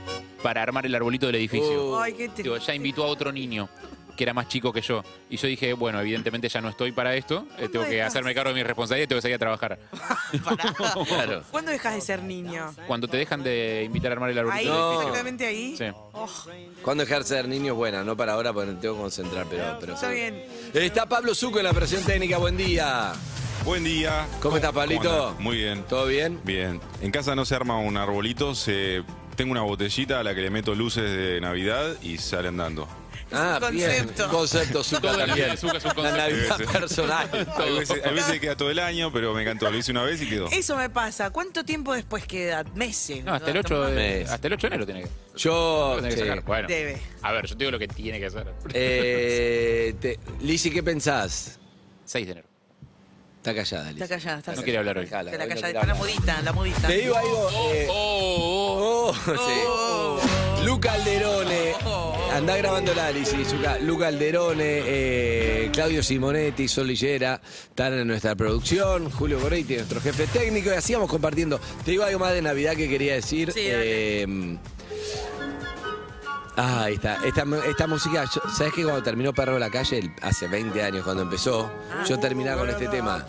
Speaker 11: para armar el arbolito del edificio.
Speaker 10: Oh.
Speaker 9: Ay, qué triste.
Speaker 11: Digo, ya invitó a otro niño que era más chico que yo. Y yo dije, bueno, evidentemente ya no estoy para esto. eh, tengo que
Speaker 9: dejas?
Speaker 11: hacerme cargo de mi responsabilidad y tengo que salir a trabajar. [laughs]
Speaker 10: Claro.
Speaker 9: ¿Cuándo dejas de ser niño?
Speaker 11: Cuando te dejan de invitar a armar el arbolito
Speaker 9: Ahí,
Speaker 10: No.
Speaker 9: exactamente ahí.
Speaker 11: Sí.
Speaker 9: Oh,
Speaker 10: Cuando dejar de ser niño es buena, no para ahora porque tengo que concentrar, pero, pero
Speaker 9: está
Speaker 10: sí.
Speaker 9: bien.
Speaker 10: Está Pablo Zuco en la presión técnica, buen día.
Speaker 1: Buen día.
Speaker 10: ¿Cómo estás, Pablito?
Speaker 1: Muy bien.
Speaker 10: ¿Todo bien?
Speaker 1: Bien. En casa no se arma un arbolito, se... tengo una botellita a la que le meto luces de Navidad y sale andando.
Speaker 10: Ah,
Speaker 9: un
Speaker 10: bien.
Speaker 9: concepto.
Speaker 10: Un concepto
Speaker 11: el
Speaker 10: también.
Speaker 11: es un
Speaker 10: La
Speaker 11: concepto.
Speaker 10: Navidad
Speaker 1: Sí, sí.
Speaker 10: personal. [laughs]
Speaker 1: Hay veces, hay veces que queda todo el año, pero me encantó. Lo hice una vez y quedó.
Speaker 9: Eso me pasa. ¿Cuánto tiempo después queda? Meses.
Speaker 11: No, hasta el 8 de,
Speaker 10: Mes.
Speaker 11: hasta el 8 de enero tiene que,
Speaker 10: Yo.
Speaker 11: tiene que
Speaker 10: sí.
Speaker 11: sacar. Bueno,
Speaker 9: Debe.
Speaker 11: a ver, yo te digo lo que tiene que hacer.
Speaker 10: Eh, te- Lizzy, ¿qué pensás?
Speaker 11: 6 de enero.
Speaker 10: Está callada, Lizzy.
Speaker 9: Está callada, está
Speaker 11: No quiere hablar hoy.
Speaker 9: Está la callada, está la modita, la modita.
Speaker 10: Te digo algo. eh,
Speaker 11: Oh,
Speaker 10: Oh, sí. Luca Alderone. Andá grabando la Lizzy. Luca, Luca Alderone, eh, Claudio Simonetti, Sol Lillera, están en nuestra producción. Julio Goretti, nuestro jefe técnico. Y así vamos compartiendo. Te digo algo más de Navidad que quería decir.
Speaker 9: Sí.
Speaker 10: Eh, Ah, ahí está. Esta, esta música, yo- ¿sabes que cuando terminó Perro de la Calle, el- hace 20 años cuando empezó, yo terminaba con este tema?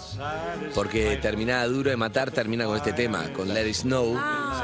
Speaker 10: Porque terminaba duro de matar, termina con este tema, con Let It Snow.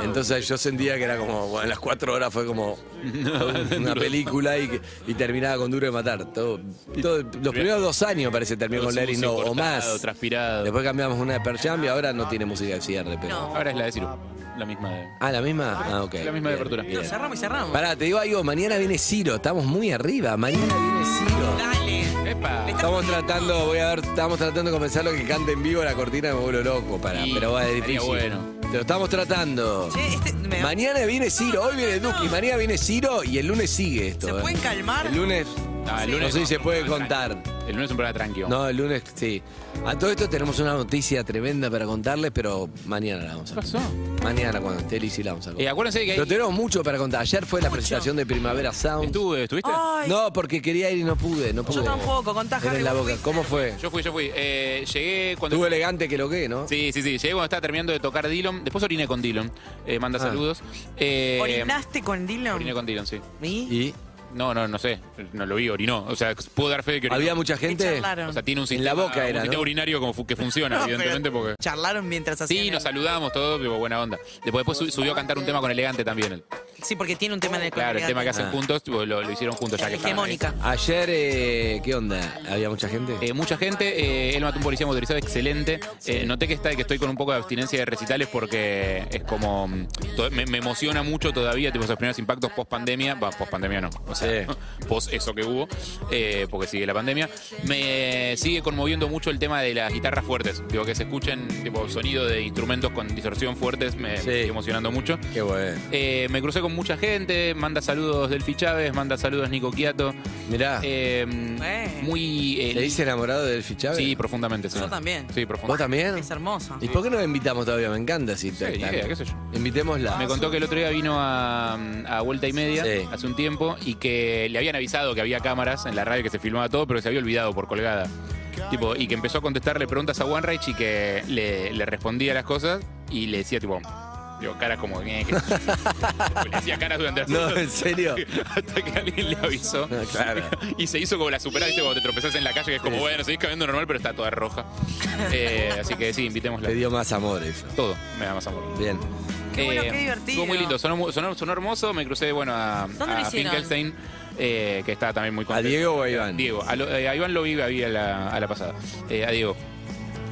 Speaker 10: Entonces yo sentía que era como, bueno, las cuatro horas fue como [laughs] una película y, que- y terminaba con duro de matar. Todo, todo- los primeros dos años parece terminó con Let It Snow, o más.
Speaker 11: Transpirado.
Speaker 10: Después cambiamos una de Per Jam y ahora no tiene música de cierre. Pero...
Speaker 9: No.
Speaker 11: Ahora es la de Ciru. La misma de.
Speaker 10: Ah, ¿la misma? Ah, ok.
Speaker 11: La misma de apertura.
Speaker 9: No, cerramos y cerramos.
Speaker 10: Pará, te digo algo, mañana viene Ciro, estamos muy arriba, mañana viene Ciro.
Speaker 9: Dale.
Speaker 11: ¡Epa!
Speaker 10: Estamos tratando, voy a ver, estamos tratando de convencerlo que cante en vivo la cortina y me vuelvo loco, para, pero va, es
Speaker 11: estaría
Speaker 10: difícil.
Speaker 11: bueno.
Speaker 10: Te lo estamos tratando.
Speaker 9: Che, este, me-
Speaker 10: Mañana viene Ciro, hoy viene Duki, mañana viene Ciro y el lunes sigue esto.
Speaker 9: ¿Se
Speaker 10: eh.
Speaker 9: pueden calmar?
Speaker 10: El lunes,
Speaker 11: No, el
Speaker 10: no sé si se puede contar.
Speaker 11: El lunes es un programa tranquilo.
Speaker 10: No, el lunes sí. A todo esto tenemos una noticia tremenda para contarles, pero mañana la vamos a
Speaker 11: ¿Qué pasó?
Speaker 10: Mañana cuando esté Lizzy la vamos a
Speaker 11: Eh,
Speaker 10: contar.
Speaker 11: acuérdense que
Speaker 10: Pero
Speaker 11: ahí
Speaker 10: tenemos mucho para contar. Ayer fue la presentación de Primavera Sound.
Speaker 11: estuve, ¿estuviste?
Speaker 9: Ay,
Speaker 10: No, porque quería ir y no pude, no pude.
Speaker 9: yo tampoco, contá,
Speaker 10: Era
Speaker 9: Harry,
Speaker 10: en la
Speaker 9: vos
Speaker 10: boca.
Speaker 9: fuiste.
Speaker 10: ¿Cómo fue?
Speaker 11: Yo fui, yo fui. Eh, llegué cuando.
Speaker 10: Estuvo elegante que lo que, ¿no?
Speaker 11: Sí, sí, sí. Llegué cuando estaba terminando de tocar Dillon. Después oriné con Dillon. Eh, manda
Speaker 10: Ah.
Speaker 11: saludos. Eh,
Speaker 9: ¿Orinaste con Dylan?
Speaker 11: Oriné con Dillon, sí.
Speaker 9: ¿Y?
Speaker 10: Y
Speaker 11: No, no, no sé. No lo vi, orinó. O sea, puedo dar fe de que orinó.
Speaker 10: ¿Había mucha gente?
Speaker 9: charlaron?
Speaker 11: O sea, tiene un
Speaker 10: En
Speaker 11: sistema,
Speaker 10: la boca
Speaker 11: un
Speaker 10: era,
Speaker 11: sistema
Speaker 10: ¿no?
Speaker 11: urinario como fu- que funciona, [laughs]
Speaker 9: No,
Speaker 11: evidentemente, porque...
Speaker 9: Charlaron mientras hacían.
Speaker 11: Sí, nos saludamos todos, pero buena onda. Después, después su- subió a cantar un tema con Elegante también. él.
Speaker 9: Sí, porque tiene un tema en el
Speaker 11: Claro, el tema que hacen
Speaker 10: Ah.
Speaker 11: juntos, tipo, lo, lo hicieron juntos ya que estaban ahí.
Speaker 9: Hegemónica.
Speaker 10: Ayer, eh, ¿qué onda? ¿Había mucha gente?
Speaker 11: Eh, mucha gente, eh, él mató un policía motorizado excelente. Eh, noté que está que estoy con un poco de abstinencia de recitales porque es como mm, to- me, me emociona mucho todavía, tipo esos primeros impactos post pandemia, va, post pandemia no, o sea, post eso que hubo, eh, porque sigue la pandemia. Me sigue conmoviendo mucho el tema de las guitarras fuertes, digo que se escuchen tipo sonido de instrumentos con distorsión fuertes, me, me sigue emocionando mucho.
Speaker 10: Qué bueno.
Speaker 11: Eh, me crucé con mucha gente, manda saludos Delfi Chávez, manda saludos Nico Quiato.
Speaker 10: Mirá.
Speaker 11: Eh, muy. eh,
Speaker 10: ¿Le dice enamorado del fichaje?
Speaker 11: Sí, profundamente. sí.
Speaker 9: Yo también.
Speaker 11: Sí, profundamente.
Speaker 10: ¿Vos también?
Speaker 9: Es hermosa.
Speaker 10: ¿Y por qué no la invitamos todavía? Me encanta si te
Speaker 11: qué sé yo.
Speaker 10: Invitémosla.
Speaker 11: Me contó que el otro día vino a, a Vuelta y Media
Speaker 10: Sí.
Speaker 11: hace un tiempo y que le habían avisado que había cámaras en la radio que se filmaba todo, pero que se había olvidado por colgada. Tipo, y que empezó a contestarle preguntas a One y que le, le respondía las cosas y le decía, tipo, digo, caras como, "Eh, qué sé yo". le hacía caras durante
Speaker 10: No, ¿en serio? [laughs]
Speaker 11: Hasta que alguien le avisó.
Speaker 10: claro. [laughs]
Speaker 11: Y se hizo como la superada, ¿viste? Cuando te tropezás en la calle, que es como, bueno, seguís caminando normal, pero está toda roja. [laughs] Eh, así que sí, invitémosla.
Speaker 10: Te dio más amor eso.
Speaker 11: Todo, me da más amor.
Speaker 10: Bien.
Speaker 9: Qué bueno,
Speaker 11: Eh,
Speaker 9: qué divertido.
Speaker 11: Estuvo muy lindo, sonó, sonó, sonó hermoso. Me crucé, bueno, a,
Speaker 9: ¿Dónde lo
Speaker 11: a
Speaker 9: hicieron?
Speaker 11: Finkelstein, eh, que estaba también muy contento.
Speaker 10: Diego o a Iván?
Speaker 11: Diego. A, lo- eh, a Iván lo vi ahí a la, a la pasada. Eh, a Diego.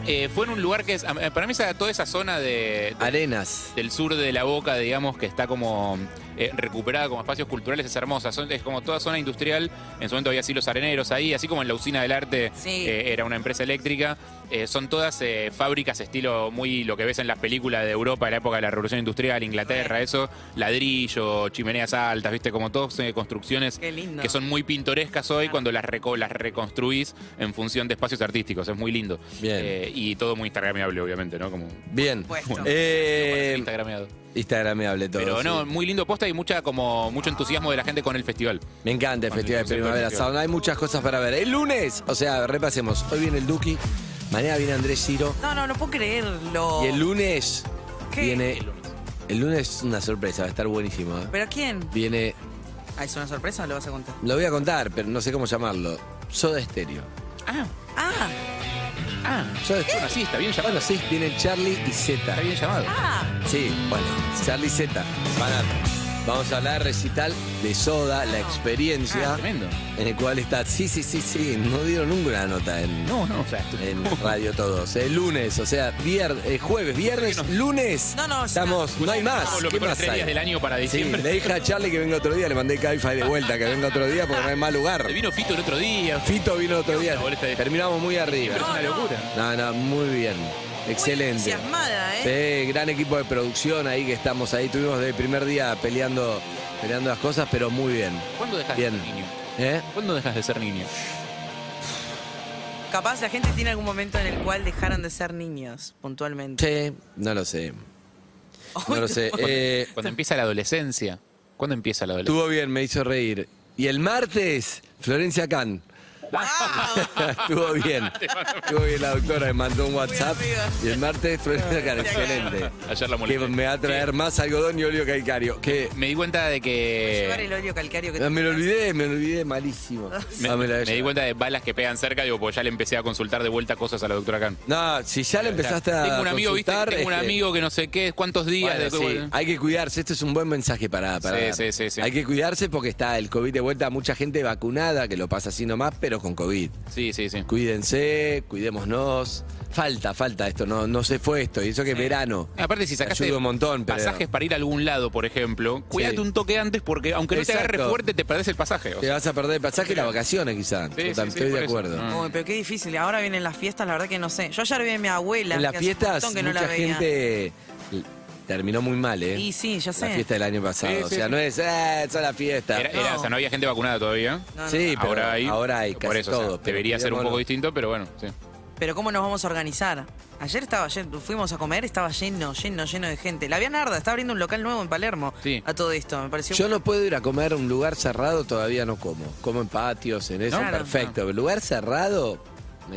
Speaker 11: Eh, fue en un lugar que es, a- para mí, esa, toda esa zona de, de-
Speaker 10: Arenas.
Speaker 11: del sur de la boca, digamos, que está como eh, recuperada como espacios culturales, es hermosa. Son- es como toda zona industrial. En su momento había así los areneros ahí, así como en la usina del arte
Speaker 9: Sí.
Speaker 11: eh, era una empresa eléctrica. Eh, son todas eh, fábricas estilo muy lo que ves en las películas de Europa de la época de la Revolución Industrial, Inglaterra, eso, ladrillo, chimeneas altas, viste, como todas eh, construcciones
Speaker 9: Qué lindo.
Speaker 11: que son muy pintorescas hoy cuando las, reco- las reconstruís en función de espacios artísticos. Es muy lindo.
Speaker 10: Bien.
Speaker 11: Eh, y todo muy instagramable, obviamente, ¿no? Como
Speaker 10: Bien. Eh,
Speaker 11: instagrameado.
Speaker 10: Instagrameable todo.
Speaker 11: Pero no,
Speaker 10: sí.
Speaker 11: muy lindo posta y mucha como mucho entusiasmo de la gente con el festival.
Speaker 10: Me encanta el
Speaker 11: Con el
Speaker 10: Festival de Primavera
Speaker 11: festival.
Speaker 10: Sound. Hay muchas cosas para ver. El lunes, o sea, repasemos. Hoy viene el Duki, mañana viene Andrés Ciro.
Speaker 9: No, no, no puedo creerlo.
Speaker 10: Y el lunes
Speaker 9: ¿Qué?
Speaker 10: viene. El lunes es una sorpresa, va a estar buenísimo. ¿eh?
Speaker 9: ¿Pero quién?
Speaker 10: Viene.
Speaker 9: Ah, ¿es una sorpresa o lo vas a contar?
Speaker 10: Lo voy a contar, pero no sé cómo llamarlo. Soda Estéreo.
Speaker 11: Ah,
Speaker 9: Ah,
Speaker 11: ah.
Speaker 10: Soda
Speaker 11: Bueno, sí, está bien llamado.
Speaker 10: Bueno, sí, vienen Charlie y Z.
Speaker 11: Está bien llamado.
Speaker 9: ah.
Speaker 10: Sí, bueno, Charlie y Z. Van a- vamos a hablar recital de Soda, la experiencia.
Speaker 11: Ah, tremendo.
Speaker 10: En el cual está. Sí, sí, sí, sí. No dieron nunca una nota en.
Speaker 11: No, no, o sea,
Speaker 10: En Radio Todos. El lunes, o sea, viernes, jueves, viernes, lunes.
Speaker 9: No, no,
Speaker 10: Estamos, no hay más.
Speaker 11: Los
Speaker 10: ¿Qué
Speaker 11: mejores
Speaker 10: más
Speaker 11: tres
Speaker 10: hay?
Speaker 11: días del año para
Speaker 10: Sí,
Speaker 11: diciembre.
Speaker 10: le dije a Charlie que venga otro día, le mandé Cabify de vuelta, que venga otro día porque no hay más lugar.
Speaker 11: Te vino Fito el otro día.
Speaker 10: Fito vino otro día. Terminamos muy arriba.
Speaker 11: Pero es una locura.
Speaker 10: No, no, muy bien. Excelente.
Speaker 9: entusiasmada, ¿eh?
Speaker 10: Sí, gran equipo de producción ahí que estamos ahí. Tuvimos desde el primer día peleando, peleando las cosas, pero muy bien.
Speaker 11: ¿Cuándo dejas
Speaker 10: Bien.
Speaker 11: de ser niño?
Speaker 10: ¿Eh?
Speaker 11: ¿Cuándo dejas de ser niño?
Speaker 9: Capaz la gente tiene algún momento en el cual dejaron de ser niños, puntualmente.
Speaker 10: Sí, no lo sé. No lo sé. Eh,
Speaker 11: Cuando empieza la adolescencia. ¿Cuándo empieza la adolescencia?
Speaker 10: estuvo bien, me hizo reír. Y el martes, Florencia Can. [laughs] Estuvo bien. Estuvo bien la doctora, me mandó un WhatsApp. Y el martes, Florencia excelente.
Speaker 11: Ayer la
Speaker 10: Que
Speaker 11: molesté.
Speaker 10: me va a traer más algodón y óleo calcario. Que
Speaker 11: Me di cuenta de
Speaker 9: Llevar
Speaker 11: que.
Speaker 9: el óleo calcario que
Speaker 10: Ah,
Speaker 9: te
Speaker 10: me lo olvidé, me lo olvidé malísimo.
Speaker 11: Me,
Speaker 10: Ah, me la voy a
Speaker 11: me di
Speaker 10: llevar.
Speaker 11: cuenta de balas que pegan cerca, digo, porque ya le empecé a consultar de vuelta cosas a la doctora Khan.
Speaker 10: No, si ya le empezaste a
Speaker 11: Tengo un amigo, viste,
Speaker 10: consultar,
Speaker 11: tengo un
Speaker 10: este,
Speaker 11: amigo que no sé qué, cuántos días
Speaker 10: Bueno,
Speaker 11: de
Speaker 10: sí,
Speaker 11: bueno.
Speaker 10: hay que cuidarse. Esto es un buen mensaje para, para
Speaker 11: sí, sí, sí.
Speaker 10: Hay que cuidarse porque está el COVID de vuelta. Mucha gente vacunada que lo pasa así nomás, pero con COVID.
Speaker 11: Sí, sí, sí.
Speaker 10: Cuídense, cuidémonos. Falta, falta esto. No, no se fue esto. Y eso que es verano.
Speaker 11: Aparte, si sacaste
Speaker 10: Ayuda un montón, pero-
Speaker 11: pasajes para ir a algún lado, por ejemplo, cuídate
Speaker 10: Sí.
Speaker 11: un toque antes porque aunque no te agarre fuerte, te perdés el pasaje. o
Speaker 10: Te
Speaker 11: sea.
Speaker 10: vas a perder el pasaje y las vacaciones, quizás.
Speaker 11: Sí, sí, sí,
Speaker 10: Estoy
Speaker 11: por
Speaker 10: de
Speaker 11: eso.
Speaker 10: acuerdo.
Speaker 11: Ah.
Speaker 9: Uy, pero qué difícil. Ahora vienen las fiestas, la verdad que no sé. Yo ayer vi a mi abuela.
Speaker 10: En las
Speaker 9: que hace un
Speaker 10: fiestas,
Speaker 9: montón que no la
Speaker 10: mucha
Speaker 9: veía.
Speaker 10: gente terminó muy mal, ¿eh?
Speaker 9: Y sí, ya sé.
Speaker 10: La fiesta del año pasado.
Speaker 11: Sí,
Speaker 10: o sea,
Speaker 11: sí.
Speaker 10: no es, eh, es la fiesta.
Speaker 11: Era, era- o sea, no había gente vacunada todavía.
Speaker 9: No, no.
Speaker 10: Sí, pero
Speaker 11: ahora hay.
Speaker 10: ahora hay casi
Speaker 11: por eso, o sea,
Speaker 10: todo.
Speaker 11: debería ser un poco distinto, pero bueno, sí.
Speaker 9: Pero ¿cómo nos vamos a organizar? Ayer estaba lleno, fuimos a comer, estaba lleno, lleno, lleno de gente. La Vía Narda está abriendo un local nuevo en Palermo.
Speaker 11: Sí.
Speaker 9: A todo esto, me pareció.
Speaker 10: Yo no puedo ir a comer a un lugar cerrado, todavía no como. Como en patios, en eso, perfecto. Pero lugar cerrado.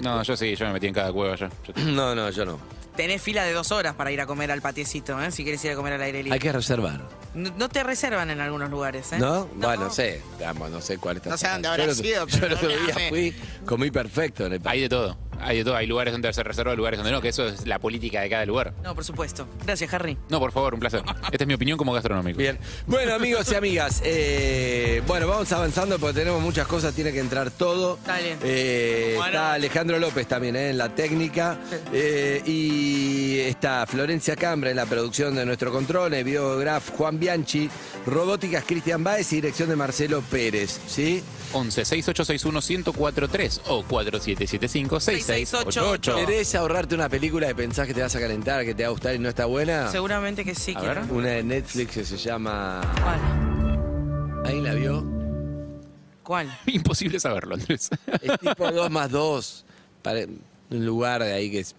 Speaker 11: No, yo sí, yo me metí en cada cueva ya. [clears throat]
Speaker 10: No, no, yo no.
Speaker 9: Tenés fila de dos horas para ir a comer al patiecito, ¿eh? Si quieres ir a comer al aire libre.
Speaker 10: Hay que reservar.
Speaker 9: No, no te reservan en algunos lugares, ¿eh?
Speaker 10: ¿No? Bueno, no sé. Vamos, no sé cuál está.
Speaker 9: No sé dónde habrá sido,
Speaker 10: Yo
Speaker 9: pero
Speaker 10: el otro día fui, comí perfecto en el
Speaker 11: Hay de todo. Hay de todo. Hay lugares donde se reserva, lugares donde no, que eso es la política de cada lugar.
Speaker 9: No, por supuesto. Gracias, Harry.
Speaker 11: No, por favor, un placer. Esta es mi opinión como gastronómico.
Speaker 10: Bien. Bueno, amigos y amigas, eh, bueno, vamos avanzando porque tenemos muchas cosas, tiene que entrar todo.
Speaker 9: Dale.
Speaker 10: Eh,
Speaker 9: Bueno.
Speaker 10: Está Alejandro López también eh, en la técnica. Eh, y está Florencia Cambra en la producción de nuestro control, el videograf Juan Bianchi, robóticas Cristian Baez y dirección de Marcelo Pérez. ¿Sí?
Speaker 11: 11 6861 1043 o 4775 6688.
Speaker 10: ¿Querés ahorrarte una película que pensás que te vas a calentar, que te va a gustar y no está buena?
Speaker 9: Seguramente que sí.
Speaker 11: A
Speaker 9: quiero.
Speaker 11: ver.
Speaker 10: Una de Netflix que se llama.
Speaker 9: ¿Cuál?
Speaker 10: ¿Ahí la vio?
Speaker 9: ¿Cuál? [laughs]
Speaker 11: Imposible saberlo, Andrés.
Speaker 10: Es tipo 2 más 2. Un lugar de ahí que es.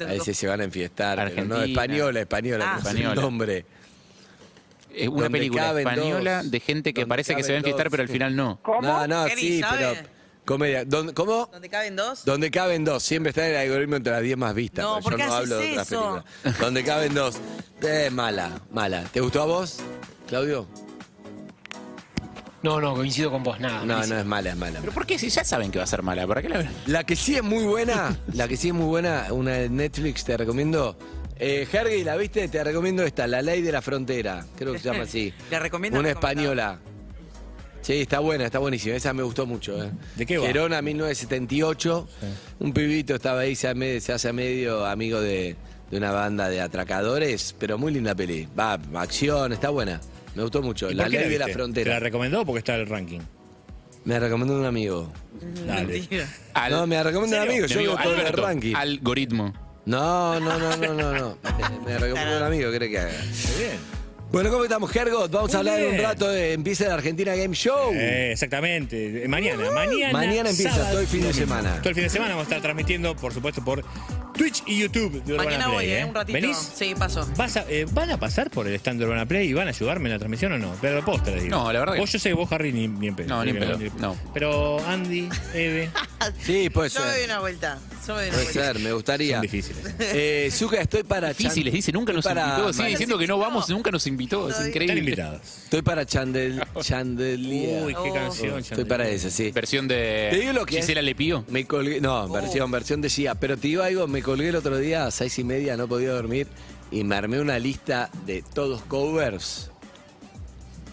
Speaker 10: A veces se van a enfiestar. Pero no,
Speaker 11: Argentina.
Speaker 10: española, española,
Speaker 9: Ah.
Speaker 10: no sé el
Speaker 11: Española.
Speaker 10: nombre.
Speaker 11: Es una
Speaker 10: Donde
Speaker 11: película española
Speaker 10: dos.
Speaker 11: de gente que
Speaker 10: Donde
Speaker 11: parece que se va a enfiestar,
Speaker 10: dos,
Speaker 11: pero al final no.
Speaker 10: No, no,
Speaker 9: Eri,
Speaker 10: sí,
Speaker 9: ¿sabe?
Speaker 10: pero. Comedia. ¿Dónde- ¿Cómo?
Speaker 9: ¿Dónde caben dos?
Speaker 10: Donde caben dos. Siempre está en el algoritmo entre las 10 más vistas.
Speaker 9: No,
Speaker 10: porque
Speaker 9: ¿por qué
Speaker 10: yo no
Speaker 9: haces
Speaker 10: hablo de otras
Speaker 9: eso?
Speaker 10: películas. Donde caben dos. Eh, mala, mala. ¿Te gustó a vos, Claudio?
Speaker 12: No, no, coincido con vos, nada.
Speaker 10: No, no es mala, es mala.
Speaker 11: ¿Pero por qué? Si ya saben que va a ser mala, ¿para qué la ven?
Speaker 10: La que sí es muy buena, [laughs] la que sí es muy buena, una de Netflix, te recomiendo. Eh, Hergy, ¿la viste? Te recomiendo esta, La Ley de la Frontera. Creo que se llama así. [laughs]
Speaker 9: Le recomiendo
Speaker 10: Una española. Sí, está buena, está buenísima. Esa me gustó mucho. ¿eh?
Speaker 13: ¿De qué va?
Speaker 10: Gerona, 1978. Un pibito estaba ahí, se, ame- se hace medio amigo de, de una banda de atracadores, pero muy linda peli. Va, acción, está buena. Me gustó mucho.
Speaker 13: ¿Y
Speaker 10: La Ley de la
Speaker 13: viste? ¿Te
Speaker 10: Frontera.
Speaker 13: la recomendó porque está en el ranking?
Speaker 10: Me recomendó un amigo.
Speaker 13: Dale.
Speaker 11: Al-
Speaker 10: No, me recomendó un amigo. Yo
Speaker 11: amigo
Speaker 10: todo el ranking.
Speaker 11: Algoritmo.
Speaker 10: No, no, no, no, no, no. Me recomendó un amigo, ¿qué que haga?
Speaker 13: Muy bien.
Speaker 10: Bueno, ¿cómo estamos, Gergot? Vamos
Speaker 13: Muy
Speaker 10: a hablar un rato de empieza el Argentina Game Show.
Speaker 13: Eh, exactamente. Eh, Mañana, mañana.
Speaker 10: Mañana empieza,
Speaker 13: sábado
Speaker 10: todo el fin de semana.
Speaker 13: Todo el fin de semana vamos a estar transmitiendo, por supuesto, por Twitch y YouTube de Urbana
Speaker 9: Mañana
Speaker 13: Play.
Speaker 9: voy, ¿eh?
Speaker 13: ¿eh?
Speaker 9: Un ratito.
Speaker 13: ¿Venís?
Speaker 9: Sí, paso.
Speaker 13: ¿Vas a- eh, ¿Van a pasar por el stand de Urbana Play y van a ayudarme en la transmisión o no? Pero posta les digo.
Speaker 11: No, la verdad que-
Speaker 13: Vos yo sé que vos, Harry, ni, ni en pedo.
Speaker 11: No, ni en pedo, no.
Speaker 13: Pero Andy, Eve, [laughs]
Speaker 10: Sí, puede
Speaker 9: Yo me doy
Speaker 10: ser.
Speaker 9: una vuelta. Yo me doy una
Speaker 10: Puede
Speaker 9: vuelta.
Speaker 10: ser, me gustaría.
Speaker 13: son difíciles. [laughs]
Speaker 10: Eh, Zucca, estoy para
Speaker 11: Difícil, les
Speaker 10: chan-
Speaker 11: dice, nunca nos
Speaker 10: estoy para-
Speaker 11: invitó. Sigue diciendo que no vamos, nunca nos invitó. Es
Speaker 9: Están
Speaker 13: Están
Speaker 11: increíble.
Speaker 13: invitados.
Speaker 10: Estoy para Chandel, [laughs] Chandelier.
Speaker 13: Uy, qué
Speaker 9: Oh.
Speaker 13: canción.
Speaker 10: Estoy para esa, sí.
Speaker 11: Versión
Speaker 10: Te digo
Speaker 11: de
Speaker 10: lo que es.
Speaker 11: Gisela.
Speaker 10: Me colgué, no, versión, versión de Gia. Pero te digo algo, me colgué el otro día a seis y media, no podía dormir, y me armé una lista de todos covers.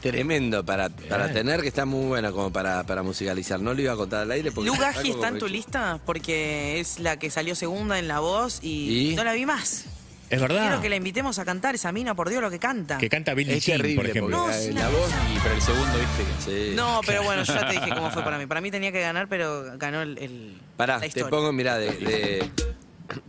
Speaker 10: Tremendo para, para tener, que está muy buena como para, para musicalizar. No lo iba a contar al aire porque...
Speaker 9: Lu Gaji
Speaker 10: algo
Speaker 9: está en tu lista porque es la que salió segunda en La Voz y,
Speaker 10: ¿Y?
Speaker 9: no la vi más.
Speaker 13: Es verdad.
Speaker 9: Quiero que la invitemos a cantar esa mina, por Dios, lo que canta.
Speaker 13: Que canta Billie
Speaker 10: Es
Speaker 13: Jean,
Speaker 10: terrible,
Speaker 13: por ejemplo.
Speaker 9: No,
Speaker 10: la voz...
Speaker 11: Y pero el segundo, viste. que-
Speaker 10: Sí.
Speaker 9: No, pero bueno, yo ya te dije [laughs] cómo fue para mí. Para mí tenía que ganar, pero ganó el, el-
Speaker 10: Pará,
Speaker 9: la
Speaker 10: te pongo, mirá, de... de...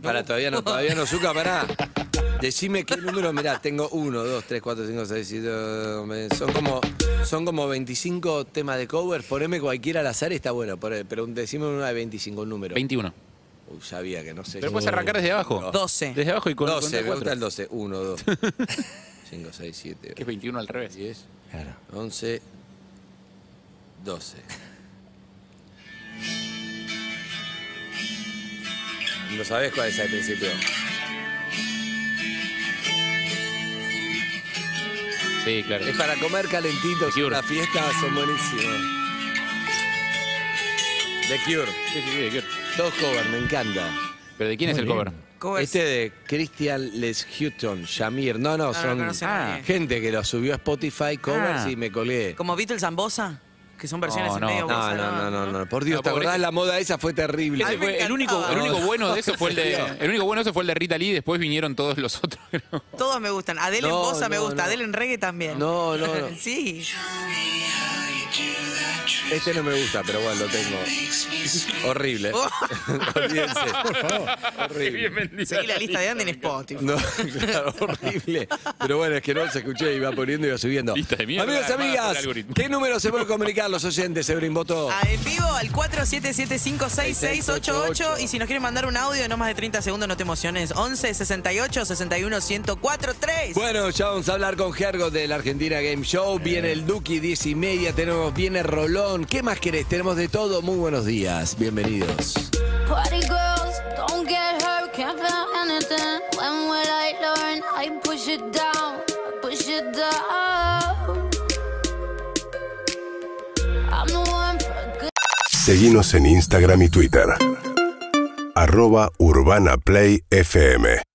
Speaker 10: Pará, todavía no, todavía no, Zucca, pará. [laughs] Decime qué número, mirá, tengo 1, 2, 3, 4, 5, 6, 7, son como, son como 25 temas de cover, poneme cualquiera al azar y está bueno, por- pero decime uno de 25, un número.
Speaker 11: 21.
Speaker 10: Uy, sabía que no sé.
Speaker 11: Pero puedes arrancar desde abajo.
Speaker 9: 12.
Speaker 11: Desde abajo y con
Speaker 10: 12,
Speaker 11: con
Speaker 10: me
Speaker 11: cuatro.
Speaker 10: gusta el 12. 1, 2, 5, 6, 7,
Speaker 11: Que es 21 al revés.
Speaker 10: 10,
Speaker 13: Claro.
Speaker 10: 11, 12. ¿No sabés cuál es al principio?
Speaker 11: Sí, claro.
Speaker 10: Es para comer calentitos. Las fiestas son buenísimas. The Cure.
Speaker 11: Sí, sí, sí, de Cure.
Speaker 10: Todos cover, me encanta.
Speaker 11: ¿Pero de quién es el cover?
Speaker 9: Covers.
Speaker 10: Este de Christian Les Hutton, Shamir. No, no, son gente que lo subió a Spotify covers
Speaker 11: Ah.
Speaker 10: y me colgué.
Speaker 9: Como Beatles Zambosa, que son versiones
Speaker 11: No,
Speaker 9: en
Speaker 11: no,
Speaker 9: medio
Speaker 10: No, no, no, no, no. Por Dios,
Speaker 11: No,
Speaker 10: ¿te acordás? La moda esa fue terrible.
Speaker 11: El único,
Speaker 9: encantaba.
Speaker 11: el único bueno de eso fue el de. [laughs] El único bueno de eso fue el de Rita Lee, después vinieron todos los otros. [laughs]
Speaker 9: Todos me gustan. Adele en
Speaker 10: No,
Speaker 9: bossa me gusta,
Speaker 10: no.
Speaker 9: Adele en reggae también.
Speaker 10: No, no, no. [laughs]
Speaker 9: sí.
Speaker 10: Este no me gusta, pero bueno, lo tengo. [laughs] Horrible.
Speaker 9: Oh. [laughs]
Speaker 10: Olvídense. Por favor. Horrible.
Speaker 9: Seguí la lista de Andy en Spotify.
Speaker 10: No, [laughs] claro, horrible. Pero bueno, es que no se escuché, iba poniendo y iba subiendo.
Speaker 11: Lista de mierda,
Speaker 10: Amigos, amigas. ¿qué número se pueden comunicar los oyentes, Ebrin Boto?
Speaker 9: Ah, en vivo al 47756688 y si nos quieren mandar un audio de no más de 30 segundos, no te emociones. 11 68 61 1043 3.
Speaker 10: Bueno, ya vamos a hablar con Gergo de la Argentina Game Show. Viene el Duki, 10 y media. Tenemos, Viene Rolón. ¿Qué más querés? Tenemos de todo. Muy buenos días. Bienvenidos.
Speaker 14: Party
Speaker 12: en Instagram y Twitter. Arroba Urbana